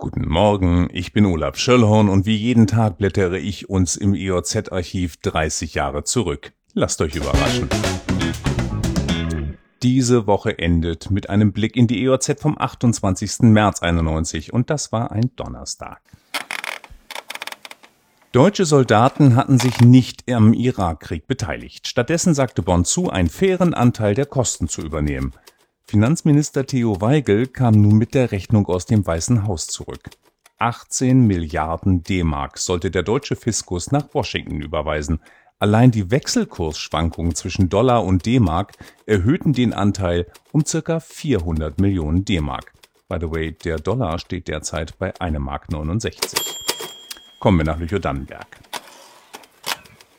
Guten Morgen, ich bin Olaf Schöllhorn und wie jeden Tag blättere ich uns im EOZ-Archiv 30 Jahre zurück. Lasst euch überraschen. Diese Woche endet mit einem Blick in die EOZ vom 28. März 91 und das war ein Donnerstag. Deutsche Soldaten hatten sich nicht am Irakkrieg beteiligt. Stattdessen sagte Bonn zu, einen fairen Anteil der Kosten zu übernehmen. Finanzminister Theo Weigel kam nun mit der Rechnung aus dem Weißen Haus zurück. 18 Milliarden D-Mark sollte der deutsche Fiskus nach Washington überweisen. Allein die Wechselkursschwankungen zwischen Dollar und D-Mark erhöhten den Anteil um ca. 400 Millionen D-Mark. By the way, der Dollar steht derzeit bei 1,69 Mark. Kommen wir nach Lüchow-Dannenberg.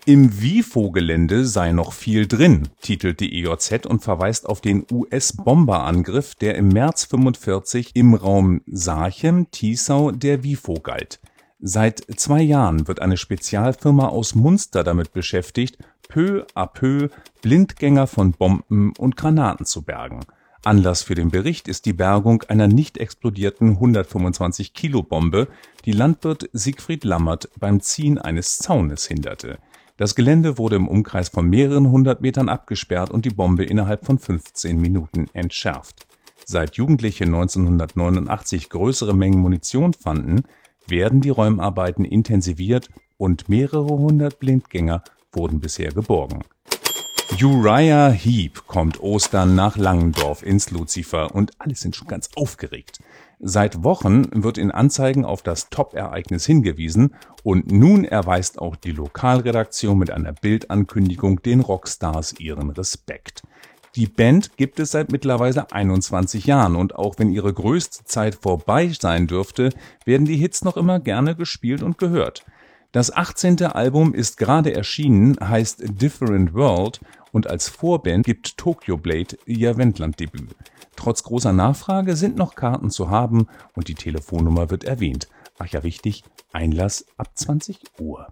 Im WIFO-Gelände sei noch viel drin, titelt die EJZ und verweist auf den US-Bomberangriff, der im März 45 im Raum Sachem-Tiesau der WIFO galt. Seit zwei Jahren wird eine Spezialfirma aus Munster damit beschäftigt, peu à peu Blindgänger von Bomben und Granaten zu bergen. Anlass für den Bericht ist die Bergung einer nicht explodierten 125 Kilo Bombe, die Landwirt Siegfried Lammert beim Ziehen eines Zaunes hinderte. Das Gelände wurde im Umkreis von mehreren hundert Metern abgesperrt und die Bombe innerhalb von 15 Minuten entschärft. Seit Jugendliche 1989 größere Mengen Munition fanden, werden die Räumarbeiten intensiviert und mehrere hundert Blindgänger wurden bisher geborgen. Uriah Heep kommt Ostern nach Langendorf ins Luzifer und alle sind schon ganz aufgeregt. Seit Wochen wird in Anzeigen auf das Top-Ereignis hingewiesen und nun erweist auch die Lokalredaktion mit einer Bildankündigung den Rockstars ihren Respekt. Die Band gibt es seit mittlerweile 21 Jahren und auch wenn ihre größte Zeit vorbei sein dürfte, werden die Hits noch immer gerne gespielt und gehört. Das 18. Album ist gerade erschienen, heißt Different World und als Vorband gibt Tokyo Blade ihr Wendland-Debüt. Trotz großer Nachfrage sind noch Karten zu haben und die Telefonnummer wird erwähnt. Ach ja, wichtig, Einlass ab 20 Uhr.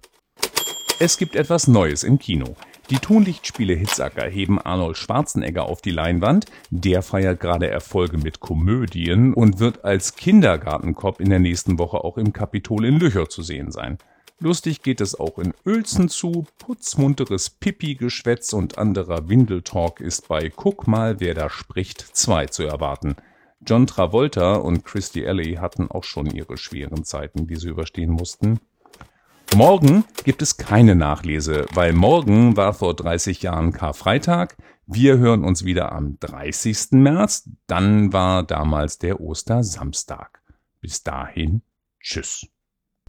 Es gibt etwas Neues im Kino. Die Tonlichtspiele Hitzacker heben Arnold Schwarzenegger auf die Leinwand. Der feiert gerade Erfolge mit Komödien und wird als Kindergartenkopf in der nächsten Woche auch im Kapitol in Lüchow zu sehen sein. Lustig geht es auch in Uelzen zu. Putzmunteres Pipi-Geschwätz und anderer Windeltalk ist bei Guck mal, wer da spricht 2 zu erwarten. John Travolta und Christy Alley hatten auch schon ihre schweren Zeiten, die sie überstehen mussten. Morgen gibt es keine Nachlese, weil morgen war vor 30 Jahren Karfreitag. Wir hören uns wieder am 30. März. Dann war damals der Ostersamstag. Bis dahin, tschüss.